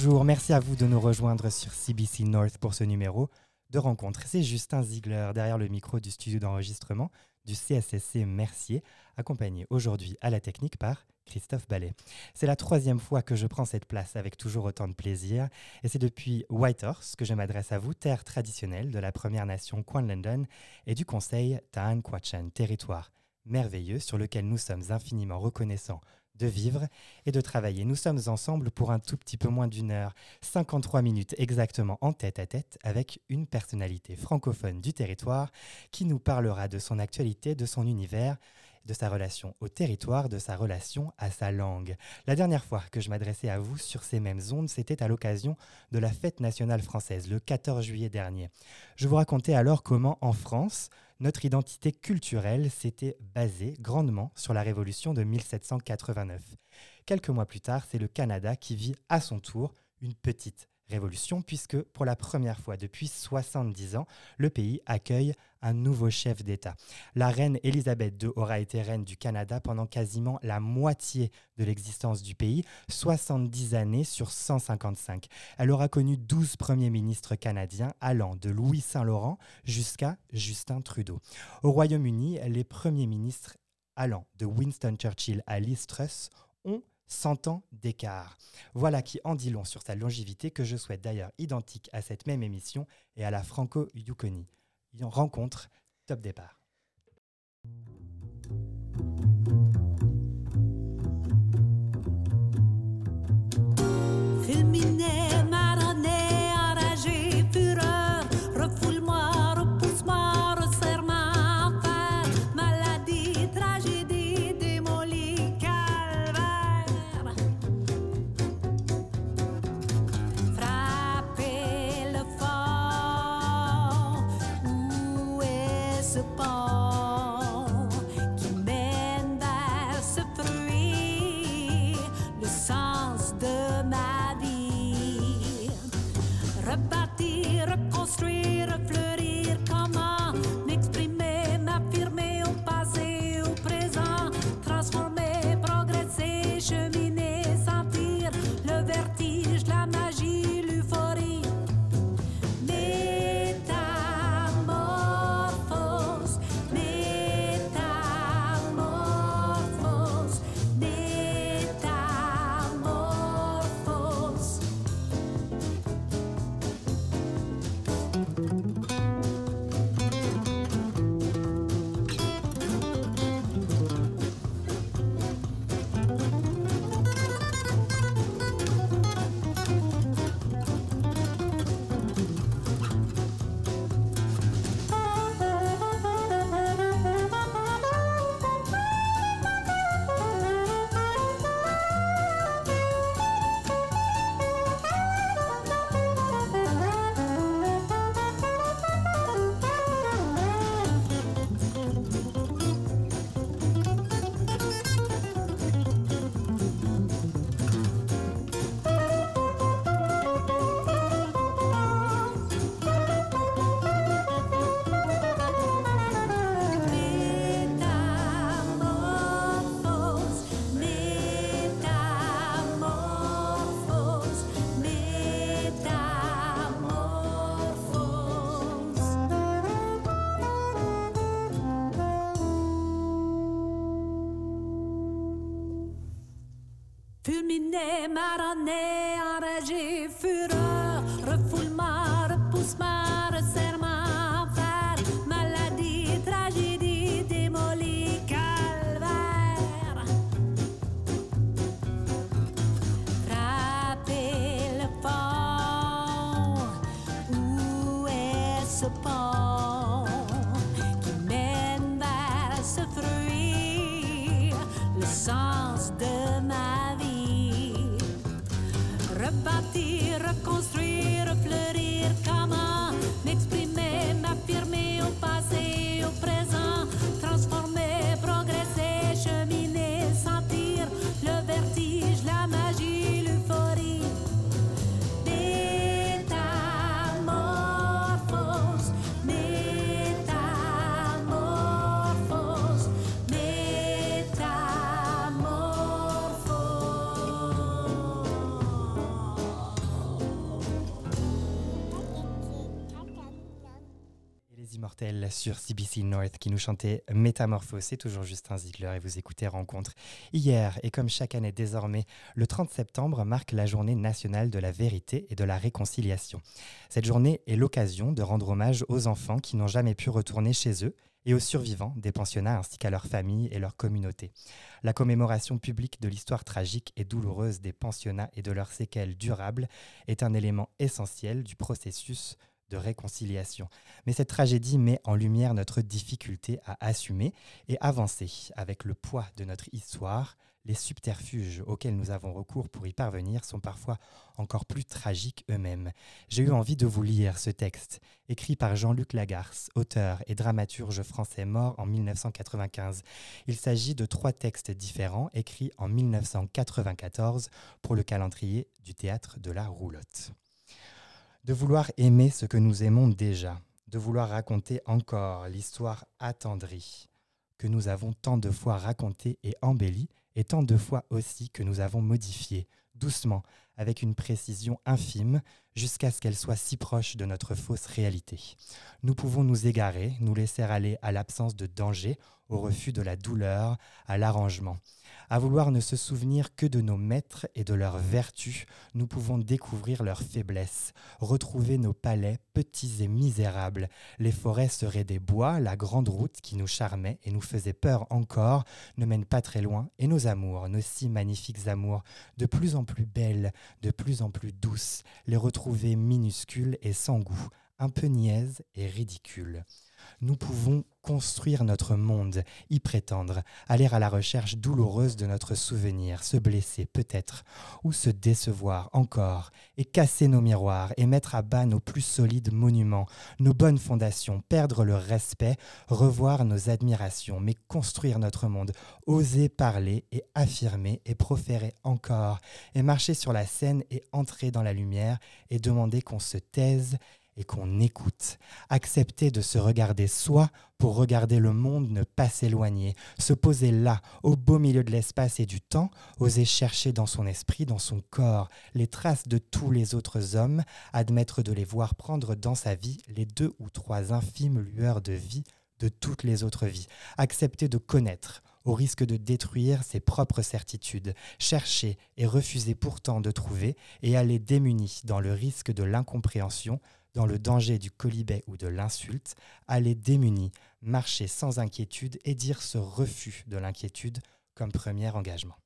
Bonjour, merci à vous de nous rejoindre sur CBC North pour ce numéro de rencontre. C'est Justin Ziegler derrière le micro du studio d'enregistrement du CSSC Mercier, accompagné aujourd'hui à la technique par Christophe Ballet. C'est la troisième fois que je prends cette place avec toujours autant de plaisir, et c'est depuis Whitehorse que je m'adresse à vous, terre traditionnelle de la Première Nation London et du conseil Taan Kwachan, territoire merveilleux sur lequel nous sommes infiniment reconnaissants de vivre et de travailler. Nous sommes ensemble pour un tout petit peu moins d'une heure, 53 minutes exactement en tête à tête avec une personnalité francophone du territoire qui nous parlera de son actualité, de son univers, de sa relation au territoire, de sa relation à sa langue. La dernière fois que je m'adressais à vous sur ces mêmes ondes, c'était à l'occasion de la fête nationale française, le 14 juillet dernier. Je vous racontais alors comment, en France, notre identité culturelle s'était basée grandement sur la Révolution de 1789. Quelques mois plus tard, c'est le Canada qui vit à son tour une petite révolution, puisque pour la première fois depuis 70 ans, le pays accueille un nouveau chef d'État. La reine Elisabeth II aura été reine du Canada pendant quasiment la moitié de l'existence du pays, 70 années sur 155. Elle aura connu 12 premiers ministres canadiens allant de Louis Saint-Laurent jusqu'à Justin Trudeau. Au Royaume-Uni, les premiers ministres allant de Winston Churchill à Liz Truss ont 100 ans d'écart. Voilà qui en dit long sur sa longévité que je souhaite d'ailleurs identique à cette même émission et à la Franco-Yukoni. Rencontre, top départ. Fulminé, marronné, enragé, fureur, refoulement, repoussement, Sur CBC North qui nous chantait Métamorphose. C'est toujours Justin Ziegler et vous écoutez Rencontre. Hier, et comme chaque année désormais, le 30 septembre marque la journée nationale de la vérité et de la réconciliation. Cette journée est l'occasion de rendre hommage aux enfants qui n'ont jamais pu retourner chez eux et aux survivants des pensionnats ainsi qu'à leurs familles et leurs communautés. La commémoration publique de l'histoire tragique et douloureuse des pensionnats et de leurs séquelles durables est un élément essentiel du processus de réconciliation. Mais cette tragédie met en lumière notre difficulté à assumer et avancer avec le poids de notre histoire. Les subterfuges auxquels nous avons recours pour y parvenir sont parfois encore plus tragiques eux-mêmes. J'ai eu envie de vous lire ce texte, écrit par Jean-Luc Lagarce, auteur et dramaturge français mort en 1995. Il s'agit de trois textes différents écrits en 1994 pour le calendrier du théâtre de la roulotte. De vouloir aimer ce que nous aimons déjà, de vouloir raconter encore l'histoire attendrie que nous avons tant de fois racontée et embellie, et tant de fois aussi que nous avons modifiée, doucement, avec une précision infime, jusqu'à ce qu'elle soit si proche de notre fausse réalité. Nous pouvons nous égarer, nous laisser aller à l'absence de danger, au refus de la douleur, à l'arrangement. À vouloir ne se souvenir que de nos maîtres et de leurs vertus, nous pouvons découvrir leurs faiblesses, retrouver nos palais petits et misérables. Les forêts seraient des bois, la grande route qui nous charmait et nous faisait peur encore ne mène pas très loin, et nos amours, nos si magnifiques amours, de plus en plus belles, de plus en plus douces, les retrouver minuscules et sans goût, un peu niaises et ridicules nous pouvons construire notre monde, y prétendre, aller à la recherche douloureuse de notre souvenir, se blesser peut-être, ou se décevoir encore, et casser nos miroirs, et mettre à bas nos plus solides monuments, nos bonnes fondations, perdre le respect, revoir nos admirations, mais construire notre monde, oser parler et affirmer et proférer encore, et marcher sur la scène et entrer dans la lumière, et demander qu'on se taise et qu'on écoute. Accepter de se regarder soi pour regarder le monde ne pas s'éloigner, se poser là, au beau milieu de l'espace et du temps, oser chercher dans son esprit, dans son corps, les traces de tous les autres hommes, admettre de les voir prendre dans sa vie les deux ou trois infimes lueurs de vie de toutes les autres vies, accepter de connaître, au risque de détruire ses propres certitudes, chercher et refuser pourtant de trouver, et aller démuni dans le risque de l'incompréhension, dans le danger du colibet ou de l'insulte, aller démuni, marcher sans inquiétude et dire ce refus de l'inquiétude comme premier engagement.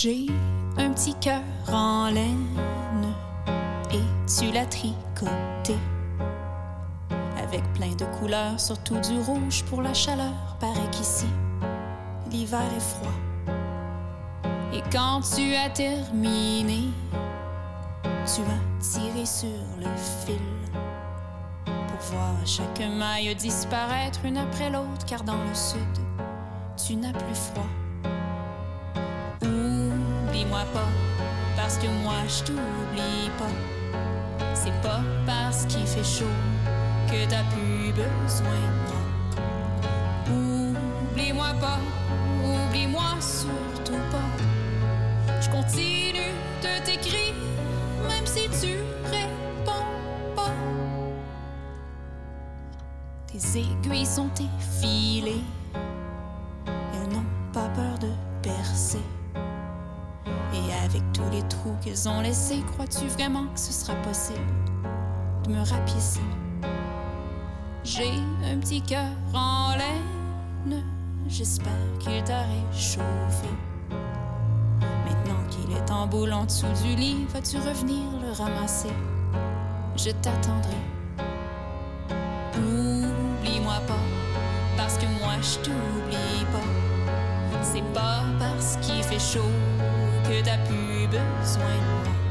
J'ai un petit cœur en laine et tu l'as tricoté avec plein de couleurs, surtout du rouge pour la chaleur. Paraît qu'ici, l'hiver est froid. Et quand tu as terminé, tu as tiré sur le fil pour voir chaque maille disparaître une après l'autre, car dans le sud, tu n'as plus froid. Oublie-moi pas, parce que moi je t'oublie pas. C'est pas parce qu'il fait chaud que t'as plus besoin de moi. Oublie-moi pas, oublie-moi surtout pas. Je continue de t'écrire, même si tu réponds pas. Tes aiguilles sont effilées, ont laissés, crois-tu vraiment que ce sera possible de me rapiécer? J'ai un petit cœur en laine, j'espère qu'il t'a réchauffé. Maintenant qu'il est en boule en dessous du lit, vas-tu revenir le ramasser? Je t'attendrai. Oublie-moi pas, parce que moi je t'oublie pas. C'est pas parce qu'il fait chaud que t'as plus besoin de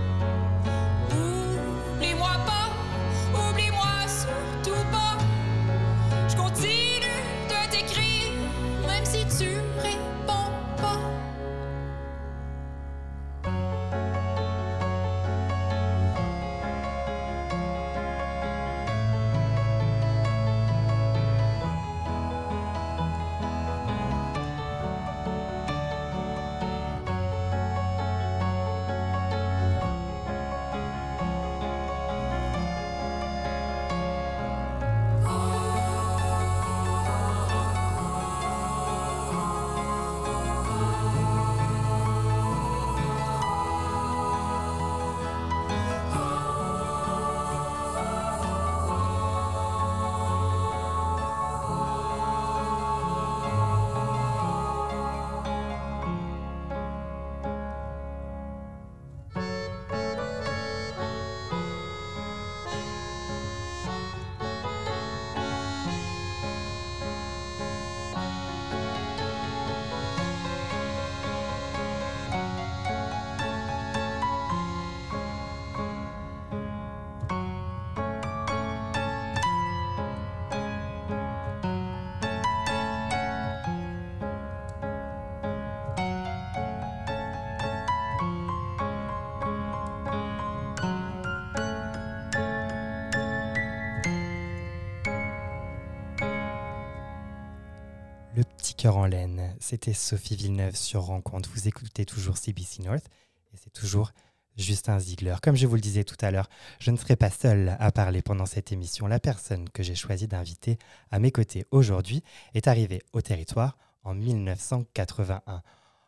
en laine. C'était Sophie Villeneuve sur Rencontre. Vous écoutez toujours CBC North et c'est toujours Justin Ziegler. Comme je vous le disais tout à l'heure, je ne serai pas seul à parler pendant cette émission. La personne que j'ai choisi d'inviter à mes côtés aujourd'hui est arrivée au territoire en 1981.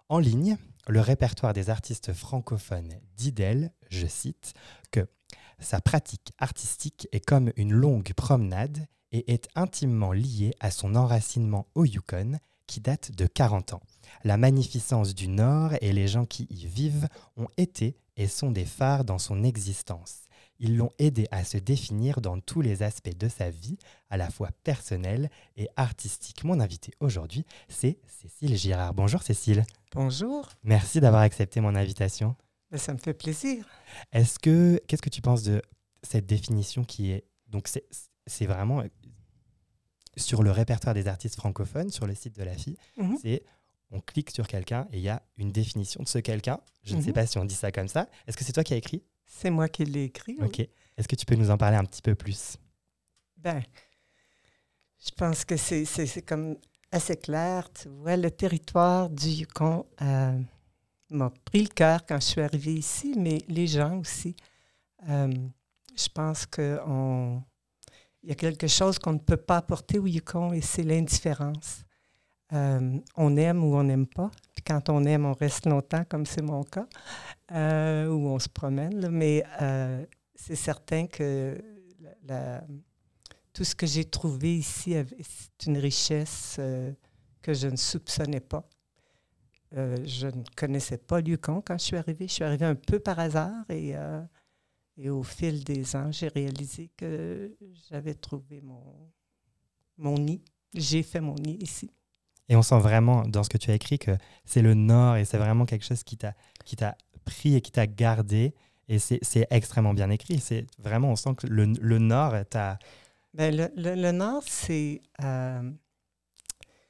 En ligne, le répertoire des artistes francophones dit d'elle, je cite, que sa pratique artistique est comme une longue promenade et est intimement liée à son enracinement au Yukon qui date de 40 ans. La magnificence du Nord et les gens qui y vivent ont été et sont des phares dans son existence. Ils l'ont aidé à se définir dans tous les aspects de sa vie, à la fois personnelle et artistique. Mon invité aujourd'hui, c'est Cécile Girard. Bonjour Cécile. Bonjour, Merci d'avoir accepté mon invitation. Ben, ça me fait plaisir. Est-ce que qu'est-ce que tu penses de cette définition qui est donc c'est vraiment sur le répertoire des artistes francophones sur le site de la FI, Mhm. c'est on clique sur quelqu'un et il y a une définition de ce quelqu'un. Je ne sais Mhm. pas si on dit ça comme ça. Est-ce que c'est toi qui as écrit? C'est moi qui l'ai écrit. oui. Ok. Est-ce que tu peux nous en parler un petit peu plus? Ben, je pense que c'est c'est- c'est comme assez clair. Tu vois, le territoire du Yukon euh, m'a pris le cœur quand je suis arrivée ici, mais les gens aussi. Euh, je pense qu'il y a quelque chose qu'on ne peut pas apporter au Yukon et c'est l'indifférence. Euh, on aime ou on n'aime pas. Puis quand on aime, on reste longtemps, comme c'est mon cas, euh, ou on se promène. Mais euh, c'est certain que tout ce que j'ai trouvé ici, c'est une richesse que je ne soupçonnais pas. Je ne connaissais pas Yukon quand je suis arrivée. Je suis arrivée un peu par hasard et, et au fil des ans, j'ai réalisé que j'avais trouvé mon, mon nid. J'ai fait mon nid ici. Et on sent vraiment dans ce que tu as écrit que c'est le Nord et c'est vraiment quelque chose qui t'a qui t'a pris et qui t'a gardé. Et c'est extrêmement bien écrit. C'est vraiment on sent que le, le Nord t'a Ben, le, le- le Nord, c'est euh,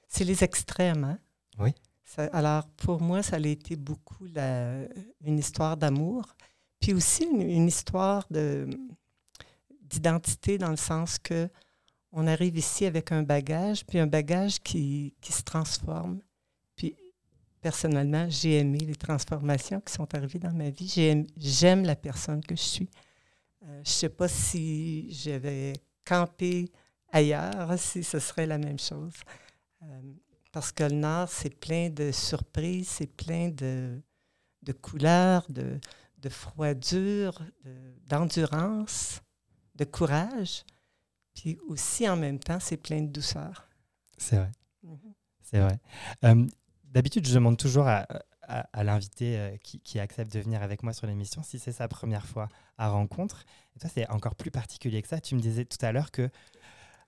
c'est les extrêmes. hein? Oui. Ça- alors, pour moi, ça a été beaucoup la- une histoire d'amour, puis aussi une, histoire de- d'identité dans le sens que on arrive ici avec un bagage, puis un bagage qui, qui se transforme. Puis, personnellement, j'ai aimé les transformations qui sont arrivées dans ma vie. J'ai aim- J'aime la personne que je suis. Euh, je ne sais pas si j'avais campé ailleurs, si ce serait la même chose. Euh, parce que le Nord, c'est plein de surprises, c'est plein de, de couleurs, de, de froidure, de- d'endurance, de courage. Puis aussi, en même temps, c'est plein de douceur. c'est vrai. Mhm. C'est vrai. Euh, D'habitude, je demande toujours à, à- à l'invité euh, qui, qui accepte de venir avec moi sur l'émission si c'est sa première fois à rencontre. Et toi, c'est encore plus particulier que ça. Tu me disais tout à l'heure que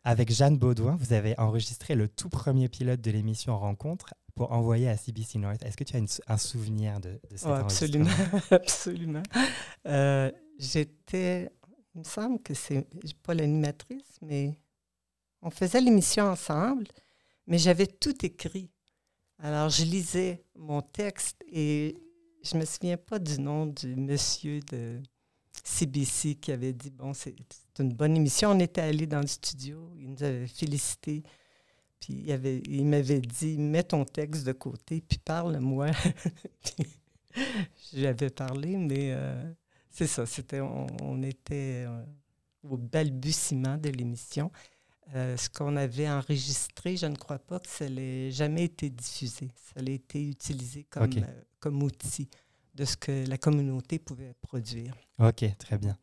avec Jeanne Baudouin, vous avez enregistré le tout premier pilote de l'émission Rencontre pour envoyer à CBC North. Est-ce que tu as une un souvenir de, de cet Oh, absolument, absolument. Euh, J'étais, il me semble que c'est pas l'animatrice, mais on faisait l'émission ensemble, mais j'avais tout écrit. Alors, je lisais mon texte et je me souviens pas du nom du monsieur de CBC qui avait dit bon, c'est c'est une bonne émission. On était allés dans le studio, il nous avait félicité. Puis il, avait- il m'avait dit mets ton texte de côté, puis parle-moi. J'avais parlé, mais euh, c'est ça. C'était, on, on était euh, au balbutiement de l'émission. Euh, ce qu'on avait enregistré, je ne crois pas que ça n'ait jamais été diffusé. Ça a été utilisé comme, euh, comme outil de ce que la communauté pouvait produire. Ok, très bien.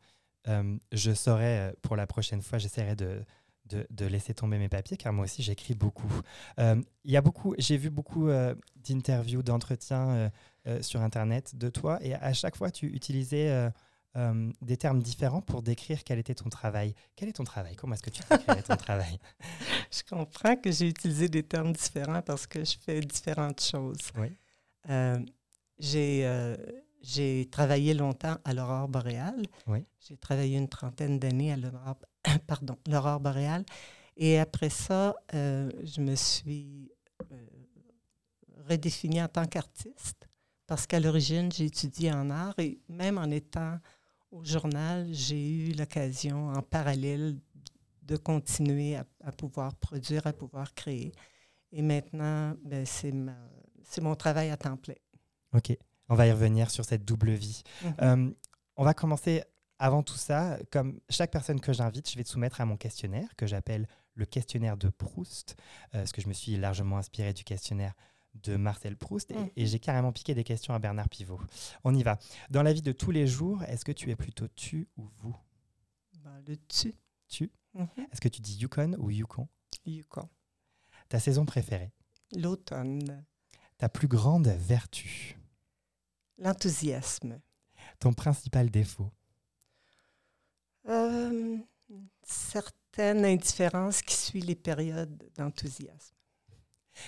Je saurai euh, pour la prochaine fois, j'essaierai de, de, de laisser tomber mes papiers car moi aussi j'écris beaucoup. Euh, Il y a beaucoup, j'ai vu beaucoup euh, d'interviews, d'entretiens euh, sur Internet de toi et à chaque fois tu utilisais des termes différents pour décrire quel était ton travail. Quel est ton travail? Comment est-ce que tu décrirais ton travail? Je comprends que j'ai utilisé des termes différents parce que je fais différentes choses. Oui. J'ai, j'ai travaillé longtemps à l'aurore boréale. Oui. J'ai travaillé une trentaine d'années à l'aurore, pardon, l'aurore boréale. Et après ça, euh, je me suis euh, redéfinie en tant qu'artiste parce qu'à l'origine, j'ai étudié en art et même en étant au journal, j'ai eu l'occasion en parallèle de continuer à, à pouvoir produire, à pouvoir créer. Et maintenant, ben, c'est ma- c'est mon travail à temps plein. Ok, on va y revenir sur cette double vie. Mhm. Euh, on va commencer avant tout ça. Comme chaque personne que j'invite, je vais te soumettre à mon questionnaire que j'appelle le questionnaire de Proust, euh, parce que je me suis largement inspiré du questionnaire de Marcel Proust et, Mhm. et j'ai carrément piqué des questions à Bernard Pivot. On y va. Dans la vie de tous les jours, est-ce que tu es plutôt tu ou vous? Ben, le tu. Tu Mhm. Est-ce que tu dis Yukon ou Yukon? Yukon. Ta saison préférée? L'automne. Ta plus grande vertu? L'enthousiasme. Ton principal défaut? Euh, certaine indifférence qui suit les périodes d'enthousiasme.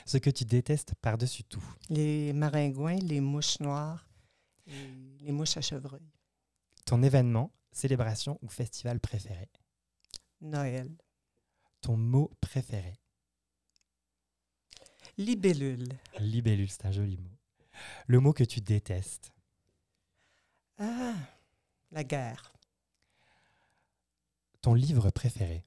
Ce que tu détestes par-dessus tout Les maringouins, les mouches noires les mouches à chevreuil. Ton événement, célébration ou festival préféré? Noël. Ton mot préféré? Libellule. Libellule, c'est un joli mot. Le mot que tu détestes? Ah, la guerre. Ton livre préféré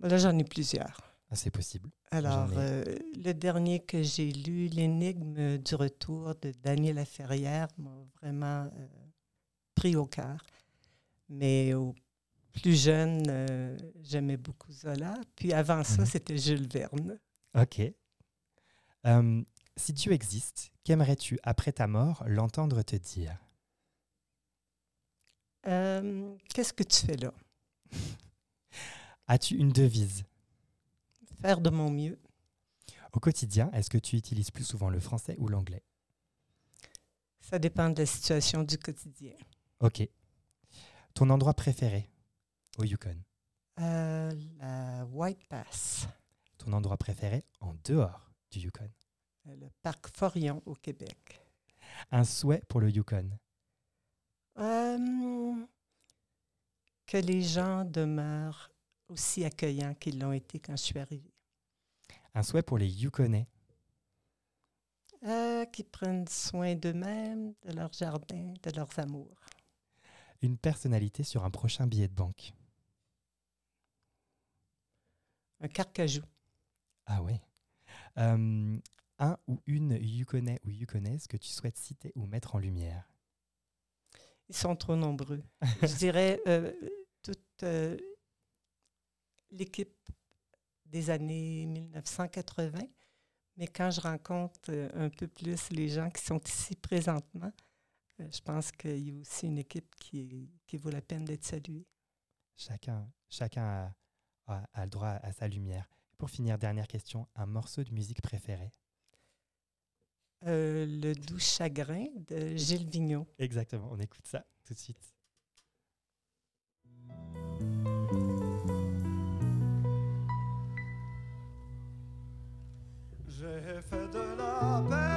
Là, j'en ai plusieurs. Ah, C'est possible. Alors, ai. euh, le dernier que j'ai lu, L'énigme du retour de Daniel Laferrière, m'a vraiment euh, pris au cœur. Mais au plus jeune, euh, j'aimais beaucoup Zola. Puis avant ça, Mhm. c'était Jules Verne. Ok. Si Dieu existe, qu'aimerais-tu, après ta mort, l'entendre te dire? Euh, Qu'est-ce que tu fais là? As-tu une devise? Faire de mon mieux. Au quotidien, est-ce que tu utilises plus souvent le français ou l'anglais? Ça dépend de la situation du quotidien. Ok. Ton endroit préféré au Yukon? Euh, la White Pass, Ton endroit préféré en dehors du Yukon? Euh, le parc Forion au Québec. Un souhait pour le Yukon? Euh, que les gens demeurent aussi accueillants qu'ils l'ont été quand je suis arrivée. Un souhait pour les Yukonais Euh, qu'ils prennent soin d'eux-mêmes, de leur jardin, de leurs amours. Une personnalité sur un prochain billet de banque? Un carcajou. Ah ouais. Euh, un ou une Yukonais ou Yukonaise que tu souhaites citer ou mettre en lumière? Ils sont trop nombreux. je dirais euh, toute euh, l'équipe des années 1980. Mais quand je rencontre euh, un peu plus les gens qui sont ici présentement, je pense qu'il y a aussi une équipe qui, vaut la peine d'être saluée. Chacun, chacun a, a- a le droit à sa lumière. Pour finir, dernière question, un morceau de musique préféré? Euh, le doux chagrin de Gilles Vigneault. Exactement, on écoute ça tout de suite. J'ai fait de la peine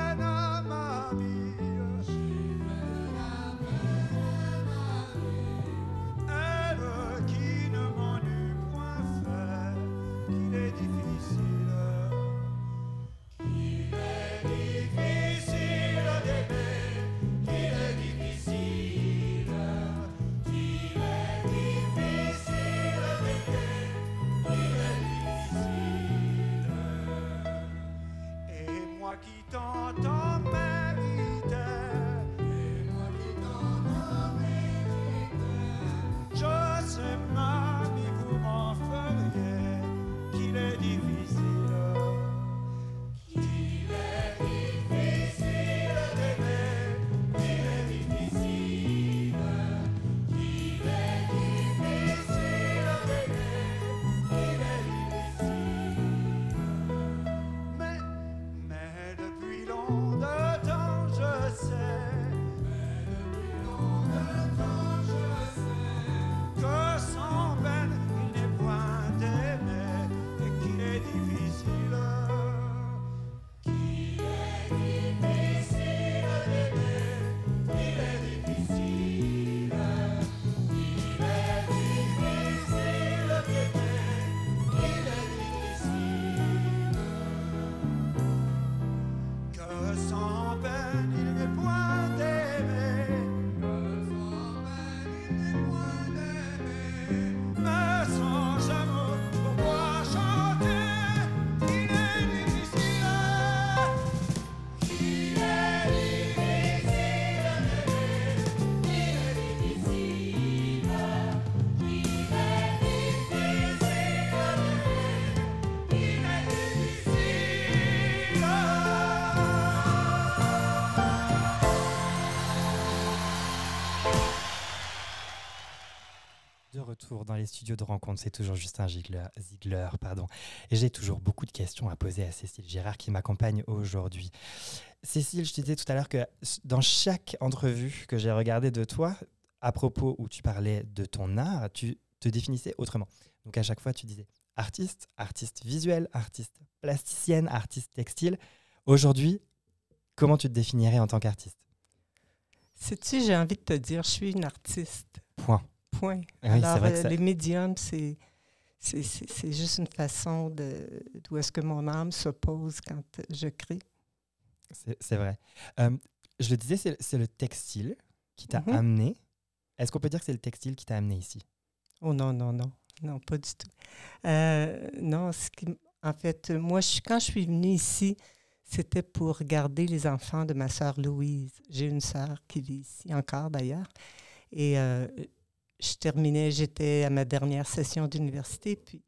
retour dans les studios de rencontre. C'est toujours Justin Ziegler, Ziegler pardon. Et j'ai toujours beaucoup de questions à poser à Cécile Girard qui m'accompagne aujourd'hui. Cécile, je te disais tout à l'heure que dans chaque entrevue que j'ai regardée de toi, à propos où tu parlais de ton art, tu te définissais autrement. Donc à chaque fois, tu disais artiste, artiste visuel, artiste plasticienne, artiste textile. Aujourd'hui, comment tu te définirais en tant qu'artiste? Sais-tu, j'ai envie de te dire, je suis une artiste. Point. Point. Oui, Alors, euh, ça- les médiums, c'est, c'est, c'est- c'est juste une façon de, d'où est-ce que mon âme se pose quand je crée. C'est c'est vrai. Euh, je le disais, c'est c'est le textile qui t'a Mhm. amené. Est-ce qu'on peut dire que c'est le textile qui t'a amené ici? Oh non, non, non. Non, pas du tout. Euh, non, ce qui, en fait, moi, je, quand je suis venue ici, c'était pour garder les enfants de ma sœur Louise. J'ai une sœur qui vit ici encore, d'ailleurs. Et euh, je terminais, j'étais à ma dernière session d'université, puis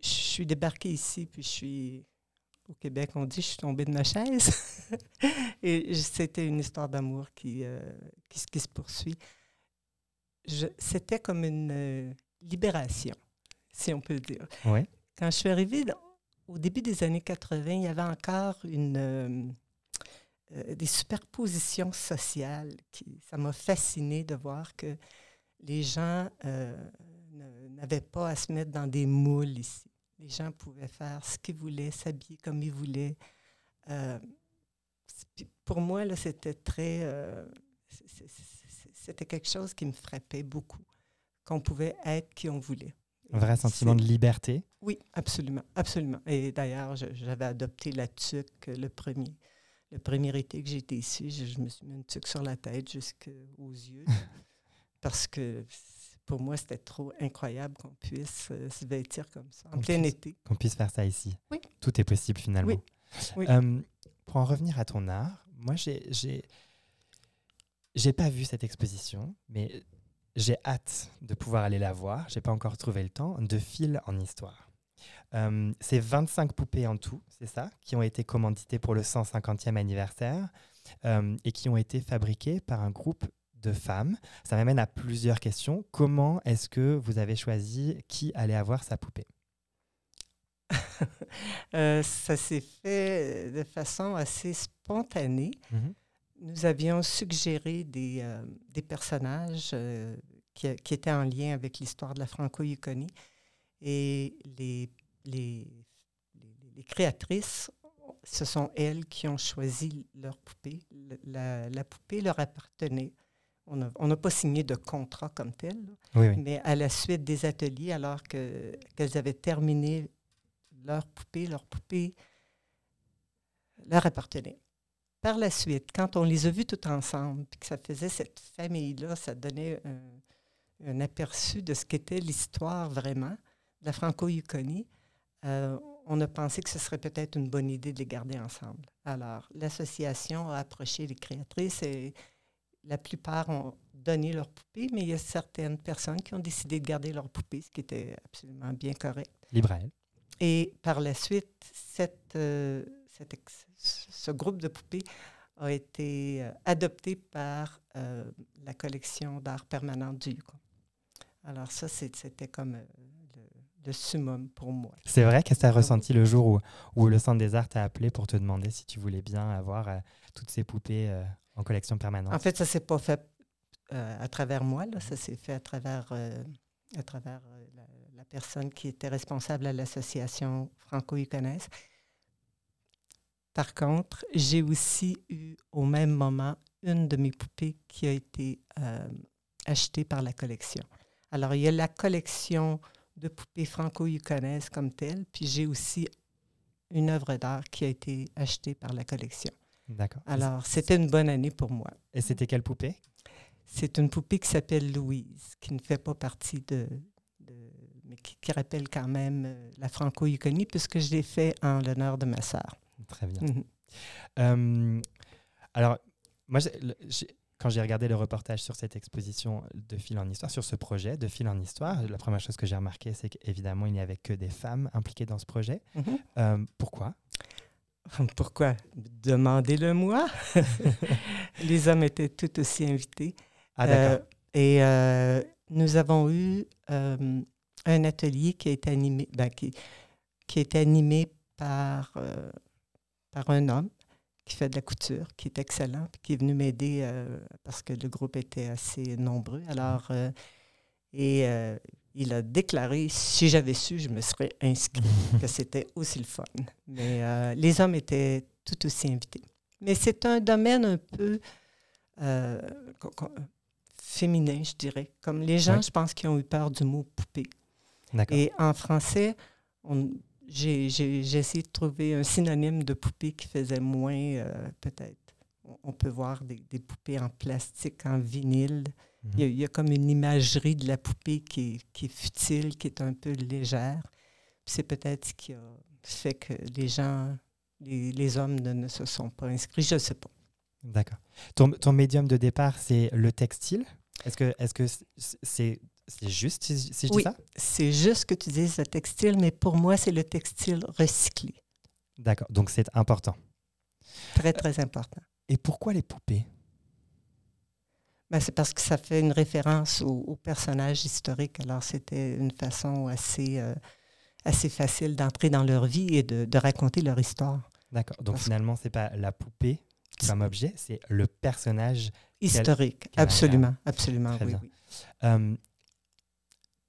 je suis débarquée ici, puis je suis... Au Québec, on dit, je suis tombée de ma chaise. Et c'était une histoire d'amour qui, euh, qui, se poursuit. C'était comme une euh, libération, si on peut dire. Oui. Quand je suis arrivée dans- au début des années 80, il y avait encore une, euh, des superpositions sociales. Qui, ça m'a fasciné de voir que les gens euh, n'avaient pas à se mettre dans des moules ici. Les gens pouvaient faire ce qu'ils voulaient, s'habiller comme ils voulaient. Euh, pour moi, là, c'était très... euh, c'était quelque chose qui me frappait beaucoup, qu'on pouvait être qui on voulait. Un vrai sentiment de liberté? oui, absolument, absolument. Et d'ailleurs, j'avais adopté la tuque le premier. Le premier été que j'étais ici, je, je me suis mis une tuque sur la tête jusqu'aux yeux. parce que pour moi, c'était trop incroyable qu'on puisse euh, se vêtir comme ça en Qu'on plein puisse- été. Qu'on puisse faire ça ici. Oui. Tout est possible finalement. Oui. Oui. Euh, pour en revenir à ton art, moi j'ai j'ai j'ai pas vu cette exposition, mais j'ai hâte de pouvoir aller la voir. J'ai pas encore trouvé le temps. De fil en histoire. Euh, c'est 25 poupées en tout, c'est ça, qui ont été commanditées pour le 150e anniversaire euh, et qui ont été fabriquées par un groupe de femmes. Ça m'amène à plusieurs questions. Comment est-ce que vous avez choisi qui allait avoir sa poupée Euh, ça s'est fait de façon assez spontanée. Mhm. Nous avions suggéré des, euh, des personnages euh, qui, qui étaient en lien avec l'histoire de la Franco-Yukonie. Et les, les, les- les créatrices, ce sont elles qui ont choisi leur poupée. La poupée leur appartenait. On n'a pas signé de contrat comme tel, là, Oui, oui. mais à la suite des ateliers, alors que- qu'elles avaient terminé leur poupée, leur poupée leur appartenait. Par la suite, quand on les a vus tout ensemble, puis que ça faisait cette famille-là, ça donnait un, un aperçu de ce qu'était l'histoire vraiment de la Franco-Yukonie, euh, on a pensé que ce serait peut-être une bonne idée de les garder ensemble. Alors, l'association a approché les créatrices et la plupart ont donné leur poupée, mais il y a certaines personnes qui ont décidé de garder leur poupée, ce qui était absolument bien correct. Libre à elle. Et par la suite, cette, euh, cette ce groupe de poupées a été euh, adopté par euh, la collection d'art permanente du Yukon. Alors ça, c'était comme le, le summum pour moi. C'est vrai que Ah oui. ressenti le jour où, où le Centre des Arts t'a appelé pour te demander si tu voulais bien avoir euh, toutes ces poupées euh, en collection permanente En fait, ça ne s'est pas fait euh, à travers moi, là. ça s'est fait à travers, euh, à travers euh, la, personne qui était responsable à l'association franco-yukonaise. Par contre, j'ai aussi eu au même moment une de mes poupées qui a été achetée par la collection. Alors, il y a la collection de poupées franco-yukonaises comme telle, puis j'ai aussi une œuvre d'art qui a été achetée par la collection. D'accord. Alors, c'était une bonne année pour moi. Et c'était quelle poupée? C'est une poupée qui s'appelle Louise, qui ne fait pas partie de. de- mais qui, qui rappelle quand même euh, la Franco-Yukonie, puisque je l'ai fait en l'honneur de ma sœur. Très bien. Mhm. Euh, alors, moi, j'ai- quand j'ai regardé le reportage sur cette exposition de fil en histoire, sur ce projet de fil en histoire, la première chose que j'ai remarqué, c'est qu'évidemment, il n'y avait que des femmes impliquées dans ce projet. Mhm. Euh, pourquoi? Pourquoi? Demandez-le-moi. Les hommes étaient tout aussi invités. Ah, d'accord. Euh, et euh, nous avons eu euh, un atelier qui a été animé, ben, qui, été animé par, par un homme qui fait de la couture, qui est excellent, puis qui est venu m'aider euh, parce que le groupe était assez nombreux. Alors, euh, et euh, il a déclaré, si j'avais su, je me serais inscrit, que c'était aussi le fun. Mais euh, les hommes étaient tout aussi invités. Mais c'est un domaine un peu euh, féminin, je dirais. Comme les gens, je pense, qui ont eu peur du mot poupée. Et en français, j'ai essayé de trouver un synonyme de poupée qui faisait moins, euh, peut-être. On- On peut voir des, des poupées en plastique, en vinyle. Il y, a, il y a comme une imagerie de la poupée qui est, qui est futile, qui est un peu légère. C'est peut-être ce qui a fait que les gens, les, les hommes ne, ne se sont pas inscrits. Je ne sais pas. D'accord. Ton, ton médium de départ, c'est le textile? Est-ce que est-ce que c'est c'est c'est juste si, si je Oui. dis ça? C'est juste que tu dises le textile, mais pour moi, c'est le textile recyclé. D'accord. Donc c'est important. Très, très important. Et pourquoi les poupées? Ben, c'est parce que ça fait une référence au, au personnage historique. Alors, c'était une façon assez, euh, assez facile d'entrer dans leur vie et de, de raconter leur histoire. D'accord. Donc Parce- finalement, c'est pas la poupée comme objet, c'est le personnage. Historique, absolument, absolument, Très oui, bien. oui. Euh,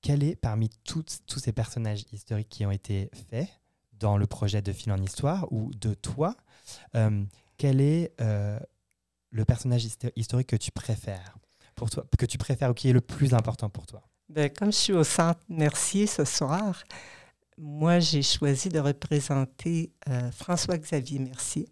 quel est parmi toutes- tous ces personnages historiques qui ont été faits dans le projet de Fil en Histoire ou de toi, euh, quel est le personnage histo- historique que tu préfères pour toi, que tu préfères ou qui est le plus important pour toi? Ben, comme je suis au Centre Mercier ce soir, moi, j'ai choisi de représenter euh, François-Xavier Mercier,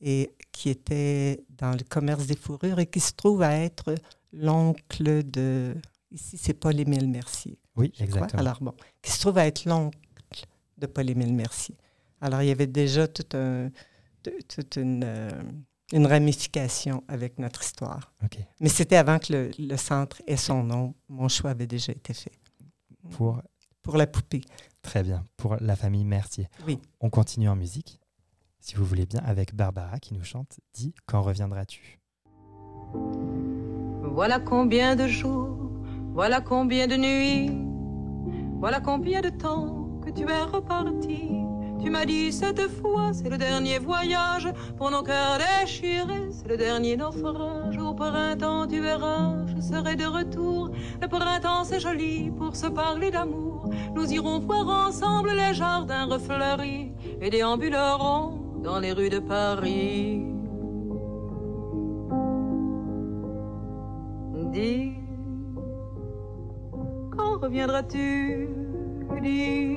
et qui était dans le commerce des fourrures et qui se trouve à être l'oncle de... Ici, c'est Paul-Émile Mercier. Oui, crois. exactement. Alors bon, qui se trouve à être l'oncle de Paul-Émile Mercier. Alors, il y avait déjà tout un, toute une, euh, une ramification avec notre histoire. Mais c'était avant que le, le centre ait son nom. Mon choix avait déjà été fait. Pour Pour la poupée. très bien pour la famille Mercier. Oui. On continue en musique, si vous voulez bien, avec Barbara qui nous chante Dis quand reviendras-tu? Voilà combien de jours, voilà combien de nuits, voilà combien de temps que tu es reparti. Tu m'as dit cette fois, c'est le dernier voyage pour nos cœurs déchirés, c'est le dernier naufrage. Au printemps, tu verras, je serai de retour. Le printemps, c'est joli pour se parler d'amour. Nous irons voir ensemble les jardins refleuris et déambulerons dans les rues de Paris. Dis, quand reviendras-tu? Dis,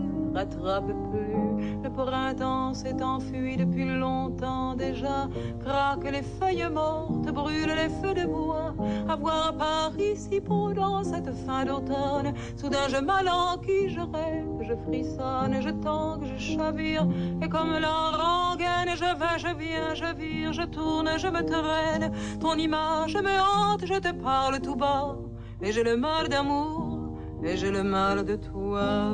rattrape plus. Le printemps s'est enfui depuis longtemps déjà, craquent les feuilles mortes, brûlent les feux de bois. À voir Paris si dans cette fin d'automne, soudain je m'alanquis, je rêve, je frissonne, je tangue, je chavire, et comme la rengaine, je vais, je viens, je vire, je tourne, je me traîne. Ton image me hante, je te parle tout bas, et j'ai le mal d'amour, et j'ai le mal de toi.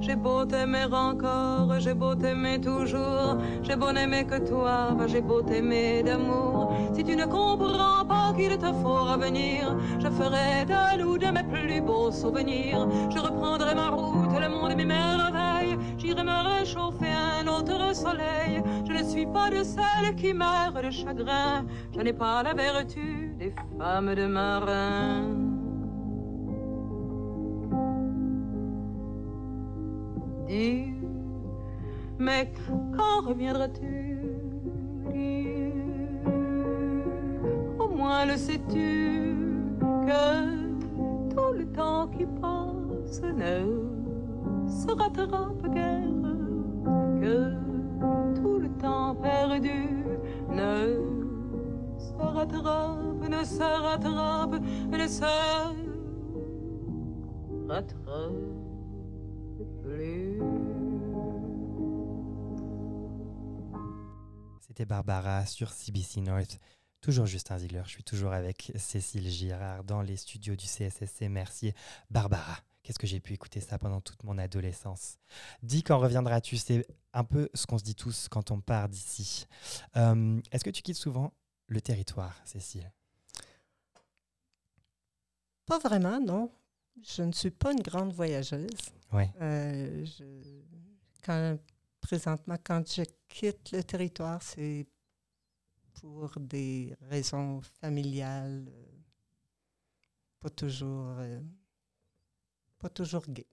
J'ai beau t'aimer encore, j'ai beau t'aimer toujours, j'ai beau n'aimer que toi, bah, j'ai beau t'aimer d'amour. Si tu ne comprends pas qu'il te faut revenir, je ferai de nous de mes plus beaux souvenirs. Je reprendrai ma route, le monde et mes merveilles. J'irai me réchauffer un autre soleil. Je ne suis pas de celles qui meurent de chagrin. Je n'ai pas la vertu des femmes de marin. mais quand reviendras-tu? Au moins le sais-tu que tout le temps qui passe ne se rattrape guère, que tout le temps perdu ne se rattrape, ne se rattrape, ne se rattrape plus. C'était Barbara sur CBC North. Toujours Justin Ziegler, je suis toujours avec Cécile Girard dans les studios du CSSC Mercier. Barbara, qu'est-ce que j'ai pu écouter ça pendant toute mon adolescence? Dis quand reviendras-tu C'est un peu ce qu'on se dit tous quand on part d'ici. Euh, Est-ce que tu quittes souvent le territoire, Cécile? Pas vraiment, non. Je ne suis pas une grande voyageuse. Ouais. Euh, je- quand, présentement, quand je quitte le territoire, c'est pour des raisons familiales, euh, pas toujours, euh, pas toujours gay.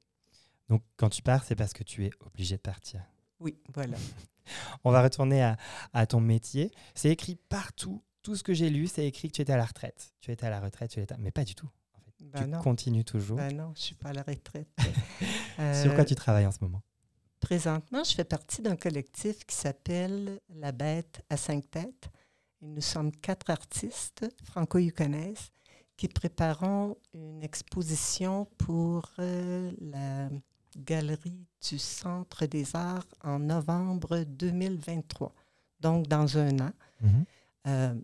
Donc quand tu pars, c'est parce que tu es obligé de partir. Oui, voilà. On va retourner à, à ton métier. C'est écrit partout. Tout ce que j'ai lu, c'est écrit que tu étais à la retraite. Tu étais à la retraite, tu étais... mais pas du tout. En fait. Ben tu non, continues toujours. ben non, je suis pas à la retraite. Sur quoi Euh, tu travailles en ce moment? Présentement, je fais partie d'un collectif qui s'appelle La Bête à cinq têtes. Et nous sommes quatre artistes franco-yukonaises qui préparons une exposition pour euh, la galerie du Centre des Arts en novembre 2023, donc dans un an. Mhm. Euh,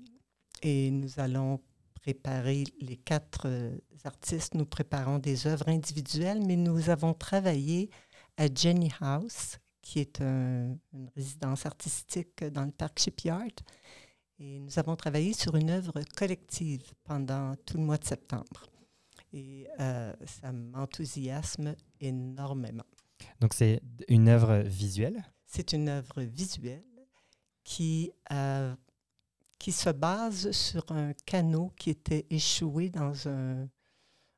et nous allons préparer, les quatre euh, artistes, nous préparons des œuvres individuelles, mais nous avons travaillé à Jenny House, qui est un- une résidence artistique dans le parc Shipyard. Et nous avons travaillé sur une œuvre collective pendant tout le mois de septembre. Et euh, ça m'enthousiasme énormément. Donc c'est une œuvre visuelle? C'est une œuvre visuelle qui, euh, qui se base sur un canot qui était échoué dans un,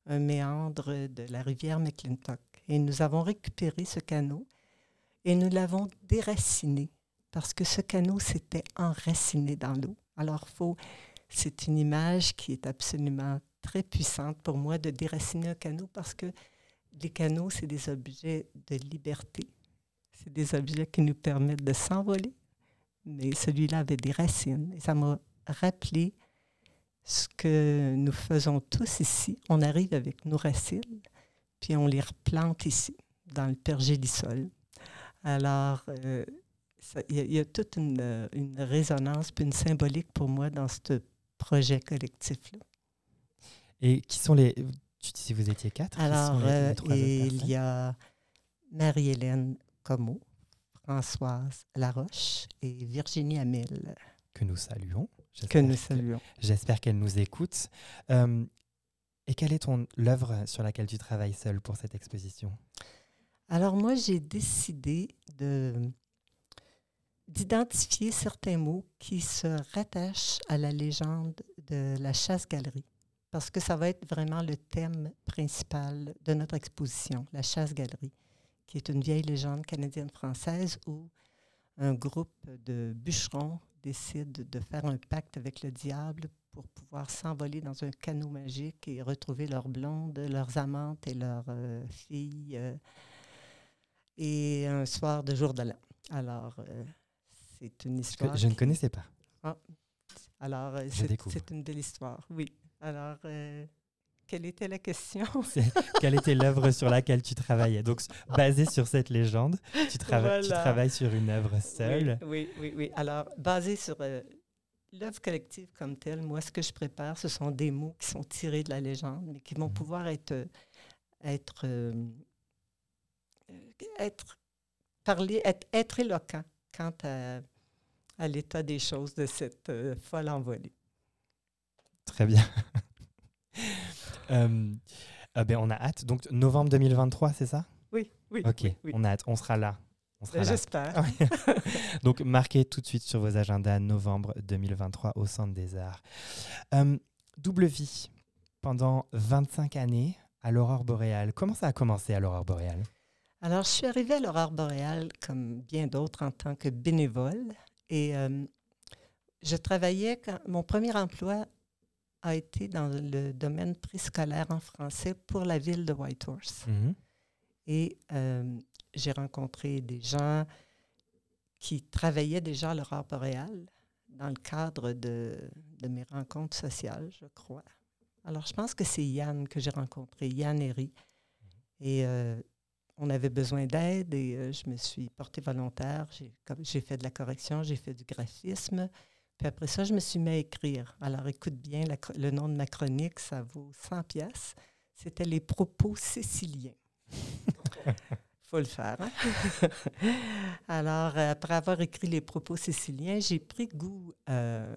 un méandre de la rivière McClintock. Et nous avons récupéré ce canot et nous l'avons déraciné parce que ce canot s'était enraciné dans l'eau. Alors, faut, c'est une image qui est absolument très puissante pour moi de déraciner un canot parce que les canots, c'est des objets de liberté. C'est des objets qui nous permettent de s'envoler. Mais celui-là avait des racines. Et ça m'a rappelé ce que nous faisons tous ici. On arrive avec nos racines, puis on les replante ici, dans le pergélisol. Alors, euh, il y, a- il y a toute une, euh, une résonance puis une symbolique pour moi dans ce projet collectif-là. Et qui sont les... Tu dis si vous étiez quatre Alors, sont les- les euh, il y a Marie-Hélène Comeau, Françoise Laroche et Virginie Hamel, que nous saluons. que J'espère nous saluons. J'espère qu'elle nous écoute. Euh, et quelle est ton l'œuvre sur laquelle tu travailles seule pour cette exposition? Alors moi, j'ai décidé de d'identifier certains mots qui se rattachent à la légende de la chasse-galerie, parce que ça va être vraiment le thème principal de notre exposition, la chasse-galerie, qui est une vieille légende canadienne-française où un groupe de bûcherons décide de faire un pacte avec le diable pour pouvoir s'envoler dans un canot magique et retrouver leurs blondes, leurs amantes et leurs euh, filles. euh, et un soir de jour de l'an. Alors, euh, c'est une Que histoire. Je ne qui- connaissais pas. Alors, euh, Je c'est une belle histoire, oui. Alors, quelle était la question? Quelle était l'œuvre sur laquelle tu travaillais? Donc, basée sur cette légende, tu, trava- tu travailles sur une œuvre seule. Oui, oui, oui. oui. Alors, basé sur euh, l'œuvre collective comme telle, moi, ce que je prépare, ce sont des mots qui sont tirés de la légende, mais qui vont Mhm. pouvoir être, euh, être, euh, être, parler, être, être éloquent quant à, à l'état des choses de cette euh, folle envolée. Très bien. Euh, ah ben, on a hâte. Donc, novembre 2023, c'est ça? Oui, oui. Ok, oui, oui. on a hâte. On sera là. Ben. J'espère. Donc, marquez tout de suite sur vos agendas novembre 2023 au Centre des Arts. Euh, double vie pendant 25 années à l'Aurore Boréale. Comment ça a commencé à l'Aurore Boréale? Alors, je suis arrivée à l'Aurore boréale, comme bien d'autres, en tant que bénévole. Et euh, je travaillais, quand, mon premier emploi a été dans le domaine préscolaire en français pour la ville de Whitehorse. Mhm. Et euh, j'ai rencontré des gens qui travaillaient déjà à l'Aurore boréale, dans le cadre de, mes rencontres sociales, je crois. Alors, je pense que c'est Yann que j'ai rencontré, Yann Herry. Et euh, on avait besoin d'aide et euh, je me suis portée volontaire. J'ai fait de la correction, j'ai fait du graphisme. Puis après ça, je me suis mis à écrire. Alors, écoute bien, le nom de ma chronique, ça vaut 100 pièces. C'était les propos siciliens. faut le faire. hein? Alors, euh, après avoir écrit les propos siciliens, j'ai pris goût, euh,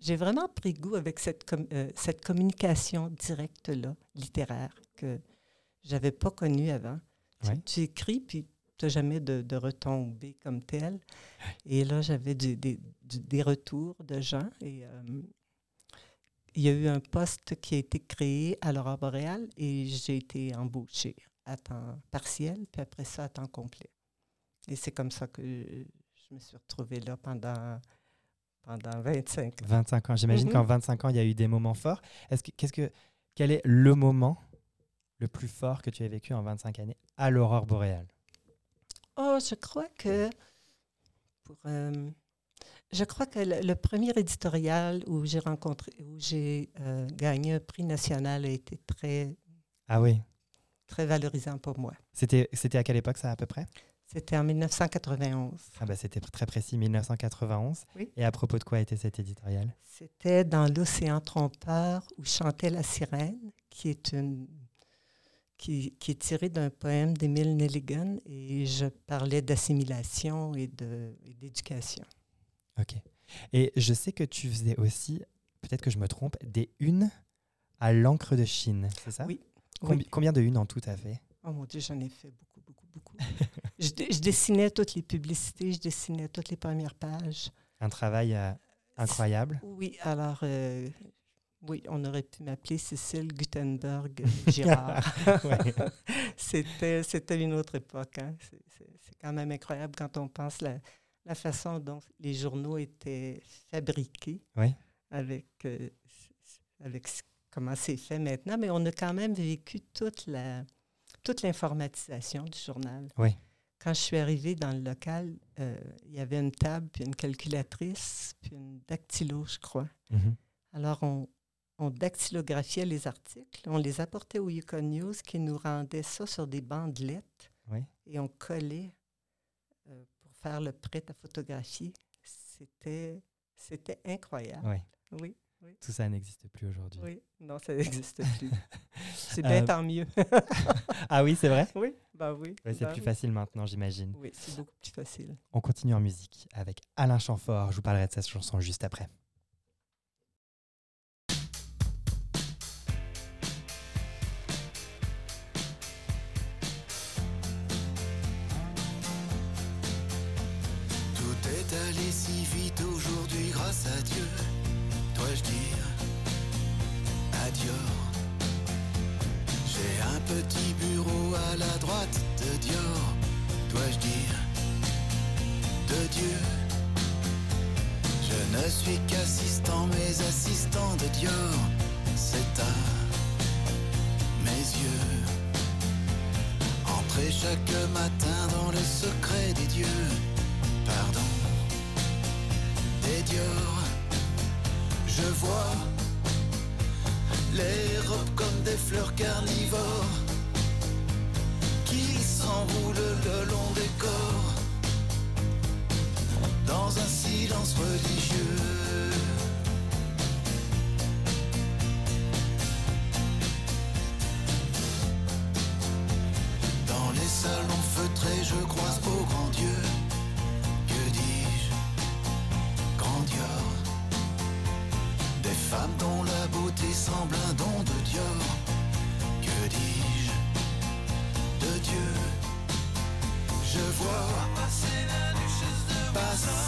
j'ai vraiment pris goût avec cette, com- euh, cette communication directe-là, littéraire, que j'avais pas connue avant. Tu- Ouais. Tu, écris, puis tu n'as jamais de, de retombées comme tel. Et là, j'avais des, des retours de gens. Et euh, il y a eu un poste qui a été créé à l'Aurore boréale et j'ai été embauchée à temps partiel, puis après ça à temps complet. Et c'est comme ça que je me suis retrouvée là pendant, pendant 25 ans. 25 ans. J'imagine Mhm. qu'en 25 ans, il y a eu des moments forts. Est-ce que, qu'est-ce que, quel est le moment le plus fort que tu as vécu en 25 années à l'aurore boréale? Oh, je crois que pour euh, je crois que le, le premier éditorial où j'ai rencontré où j'ai euh, gagné un prix national a été très Ah oui. Très valorisant pour moi. C'était, à quelle époque ça à peu près? C'était en 1991. Ah bah c'était très précis, 1991. Oui. Et à propos de quoi était cet éditorial C'était dans l'océan trompeur où chantait la sirène, qui est une qui, qui est tirée d'un poème d'Émile Nelligan et je parlais d'assimilation et d'éducation. Ok. Et je sais que tu faisais aussi, peut-être que je me trompe, des unes à l'encre de Chine, c'est ça? Oui. Combi- Oui. Combien de unes en tout à fait? Oh mon Dieu, j'en ai fait beaucoup, beaucoup, beaucoup. je, dessinais toutes les publicités, je dessinais toutes les premières pages. Un travail euh, incroyable. Oui, alors, euh, oui, on aurait pu m'appeler Cécile Gutenberg Girard. Ouais. c'était, une autre époque. hein. C'est, quand même incroyable quand on pense la, la façon dont les journaux étaient fabriqués Oui. avec, euh, avec ce- comment c'est fait maintenant, mais on a quand même vécu toute la toute l'informatisation du journal. Oui. Quand je suis arrivée dans le local, euh, il y avait une table, puis une calculatrice, puis une dactylo, je crois. Mhm. Alors, on, on dactylographiait les articles, on les apportait au Yukon News qui nous rendait ça sur des bandelettes Oui. et on collait euh, pour faire le prêt à photographier. C'était, c'était incroyable. Oui, Tout ça n'existe plus aujourd'hui. oui. Non, ça n'existe plus. C'est bien Euh, tant mieux. Ah oui, c'est vrai? Oui, bah oui. Ouais, C'est bah plus oui. facile maintenant, j'imagine. Oui, c'est beaucoup plus facile. On continue en musique avec Alain Chamfort. Je vous parlerai de cette chanson juste après. C'est à mes yeux. Entrer chaque matin dans le secret des dieux pardon, des Dior. Je vois les robes comme des fleurs carnivores qui s'enroulent le long des corps dans un silence religieux.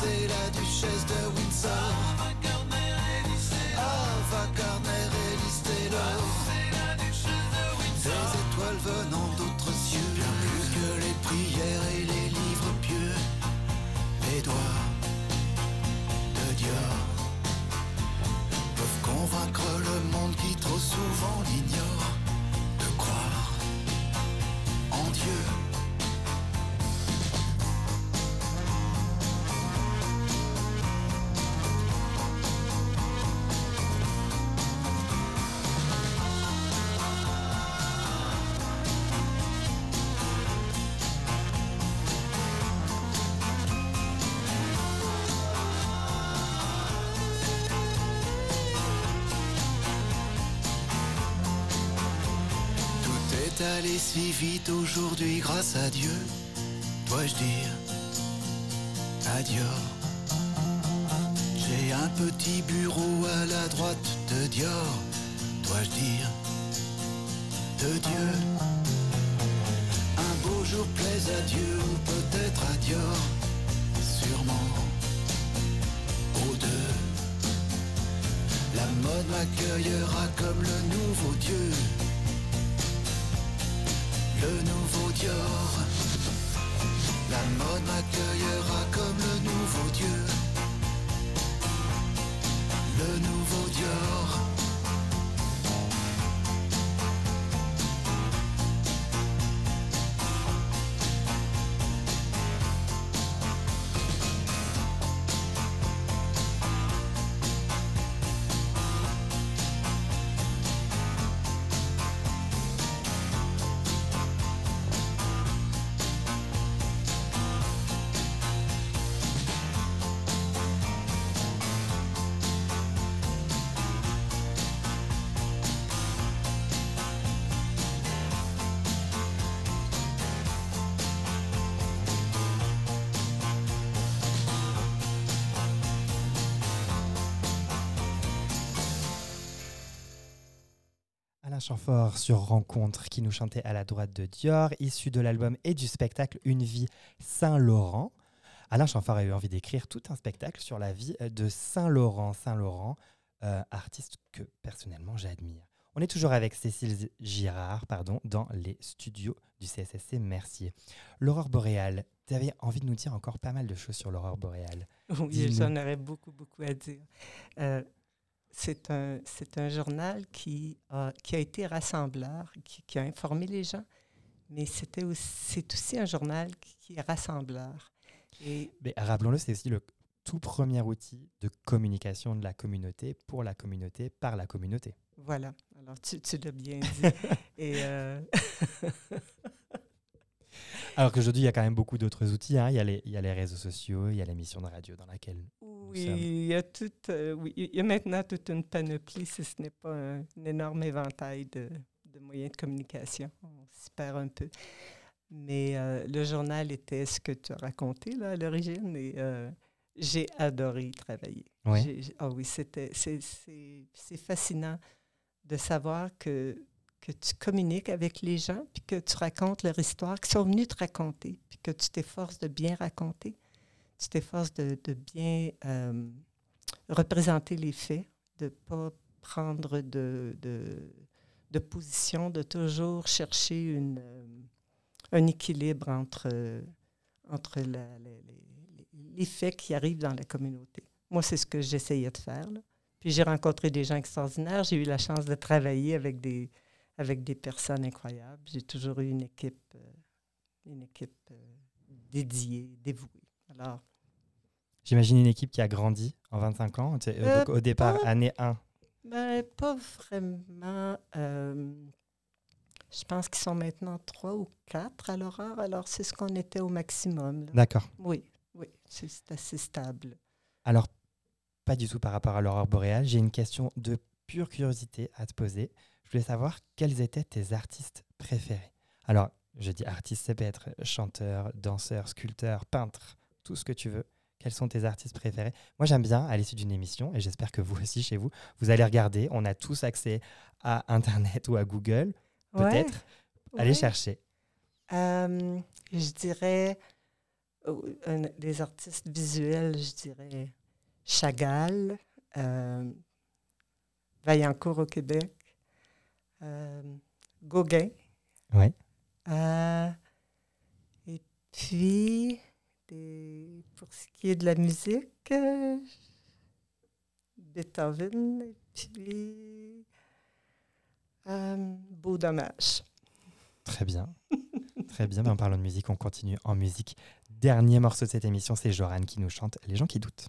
Passer la duchesse de Windsor si vite aujourd'hui grâce à Dieu Dois-je dire adieu. J'ai un petit bureau à la droite de Dior Dois-je dire de Dieu. Un beau jour plaise à Dieu ou peut-être à Dior Sûrement. Aux deux La mode m'accueillera comme le nouveau Dieu nouveau Chamfort sur Rencontre qui nous chantait à la droite de Dior, issu de l'album et du spectacle Une vie Saint-Laurent. Alain Chamfort a eu envie d'écrire tout un spectacle sur la vie de Saint-Laurent. Saint-Laurent, euh, artiste que personnellement j'admire. On est toujours avec Cécile Girard pardon, dans les studios du CSSC Mercier. L'aurore boréale, tu avais envie de nous dire encore pas mal de choses sur l'aurore boréale. Oui, j'en aurais beaucoup, beaucoup à dire. Euh, c'est un, c'est un journal qui a, qui a été rassembleur, qui, qui a informé les gens, mais aussi, c'est aussi un journal qui, qui est rassembleur. Et Mais rappelons-le, c'est aussi le tout premier outil de communication de la communauté pour la communauté par la communauté. voilà, alors tu, tu l'as bien dit. Et euh, Alors qu'aujourd'hui, il y a quand même beaucoup d'autres outils. hein. Il, y a les, il y a les réseaux sociaux, il y a l'émission de radio dans laquelle... oui, il y, a tout, euh, oui, il y a maintenant toute une panoplie, si ce n'est pas un, un énorme éventail de, de moyens de communication. On s'y perd un peu. Mais euh, le journal était ce que tu as raconté là, à l'origine et euh, j'ai adoré y travailler. J'ai- Ah oui, c'était, c'est fascinant de savoir que, que tu communiques avec les gens, puis que tu racontes leur histoire, qu'ils sont venus te raconter, puis que tu t'efforces de bien raconter, tu t'efforces de, de bien euh, représenter les faits, de ne pas prendre de, de, de position, de toujours chercher une, euh, un équilibre entre, euh, entre les, faits qui arrivent dans la communauté. Moi, c'est ce que j'essayais de faire. Puis j'ai rencontré des gens extraordinaires. J'ai eu la chance de travailler avec des, avec des personnes incroyables. J'ai toujours eu une équipe, euh, une équipe euh, dédiée, dévouée. Alors, J'imagine une équipe qui a grandi en 25 ans. Euh, donc, au départ, pas- année 1. ben, pas vraiment. euh, je pense qu'ils sont maintenant trois ou quatre à l'horreur. Alors, c'est ce qu'on était au maximum. D'accord. Oui, oui, c'est c'est assez stable. Alors, pas du tout par rapport à l'aurore boréale. J'ai une question de pure curiosité à te poser. Je voulais savoir quels étaient tes artistes préférés. Alors, je dis artiste, ça peut être chanteur, danseur, sculpteur, peintre, tout ce que tu veux. Quels sont tes artistes préférés? Moi, j'aime bien, à l'issue d'une émission, et j'espère que vous aussi, chez vous, vous allez regarder. On a tous accès à Internet ou à Google, Ouais, peut-être. Allez ouais. chercher. Euh, je dirais, euh, des artistes visuels, je dirais Chagall, euh, Vaillancourt au Québec, Gauguin. Ouais. Euh, et puis, des- pour ce qui est de la musique, euh, Beethoven, et puis euh, Beau Dommage. Très bien. Très bien. Mais en parlant de musique, on continue en musique. Dernier morceau de cette émission, c'est Joran qui nous chante Les gens qui doutent.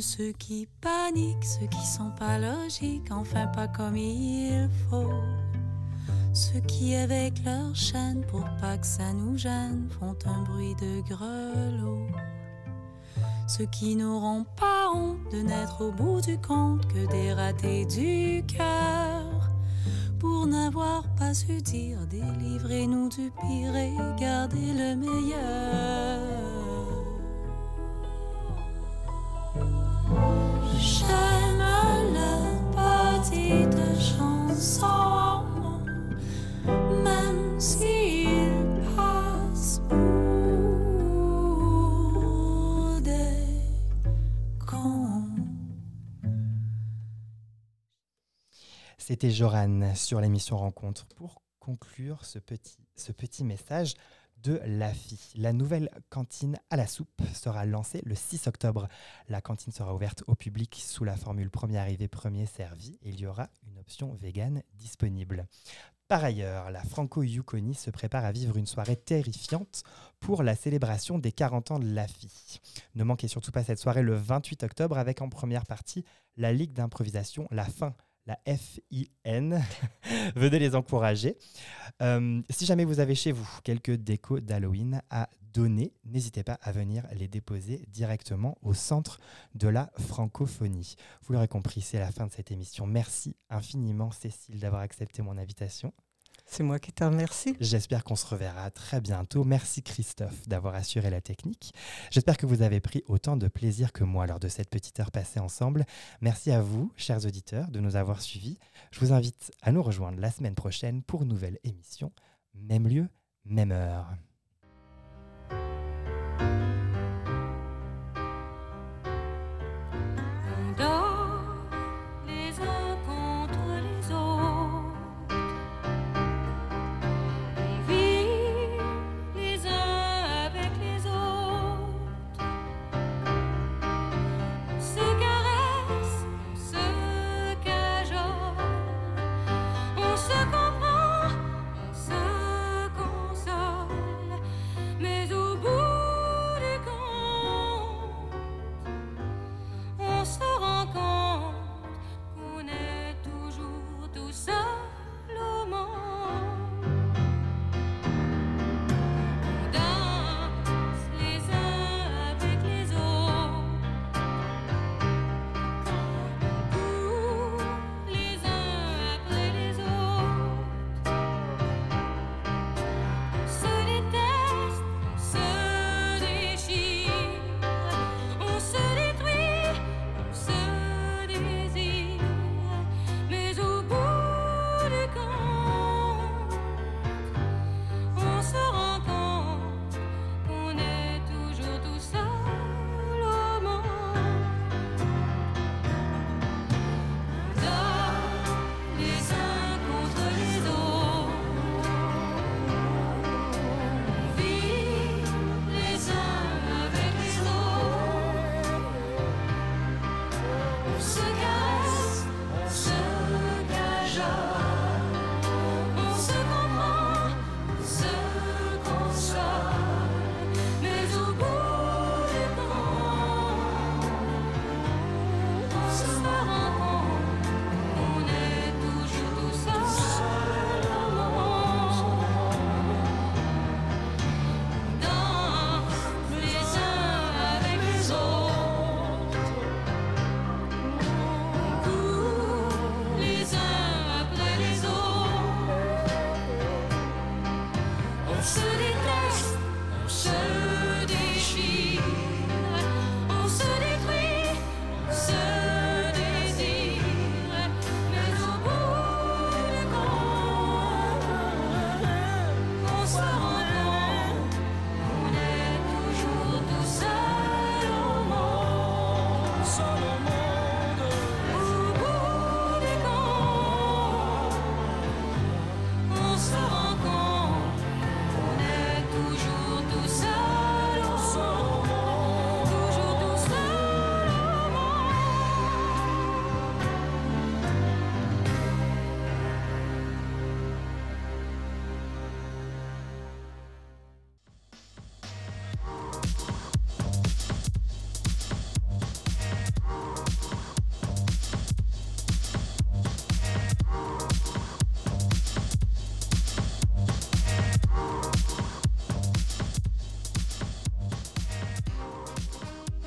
Ceux qui paniquent, ceux qui sont pas logiques, enfin pas comme il faut. Ceux qui, avec leur chaîne, pour pas que ça nous gêne, font un bruit de grelot. Ceux qui n'auront pas honte de n'être au bout du compte que des ratés du cœur. Pour n'avoir pas su dire, délivrez-nous du pire et gardez le meilleur. J'aime leurs petites chansons, même s'ils C'était Joran sur l'émission Rencontre pour conclure ce petit, ce petit message de l'AFI. La nouvelle cantine à la soupe sera lancée le 6 octobre. La cantine sera ouverte au public sous la formule premier arrivé, premier servi et il y aura une option vegan disponible. Par ailleurs, la Franco Yukoni se prépare à vivre une soirée terrifiante pour la célébration des 40 ans de l'AFI. Ne manquez surtout pas cette soirée le 28 octobre avec en première partie la Ligue d'improvisation La Fin, la FIN. Venez les encourager. Euh, si jamais vous avez chez vous quelques décos d'Halloween à donner, n'hésitez pas à venir les déposer directement au centre de la francophonie. Vous l'aurez compris, c'est la fin de cette émission. Merci infiniment Cécile d'avoir accepté mon invitation. C'est moi qui te remercie. J'espère qu'on se reverra très bientôt. Merci Christophe d'avoir assuré la technique. J'espère que vous avez pris autant de plaisir que moi lors de cette petite heure passée ensemble. Merci à vous, chers auditeurs, de nous avoir suivis. Je vous invite à nous rejoindre la semaine prochaine pour une nouvelle émission. Même lieu, même heure.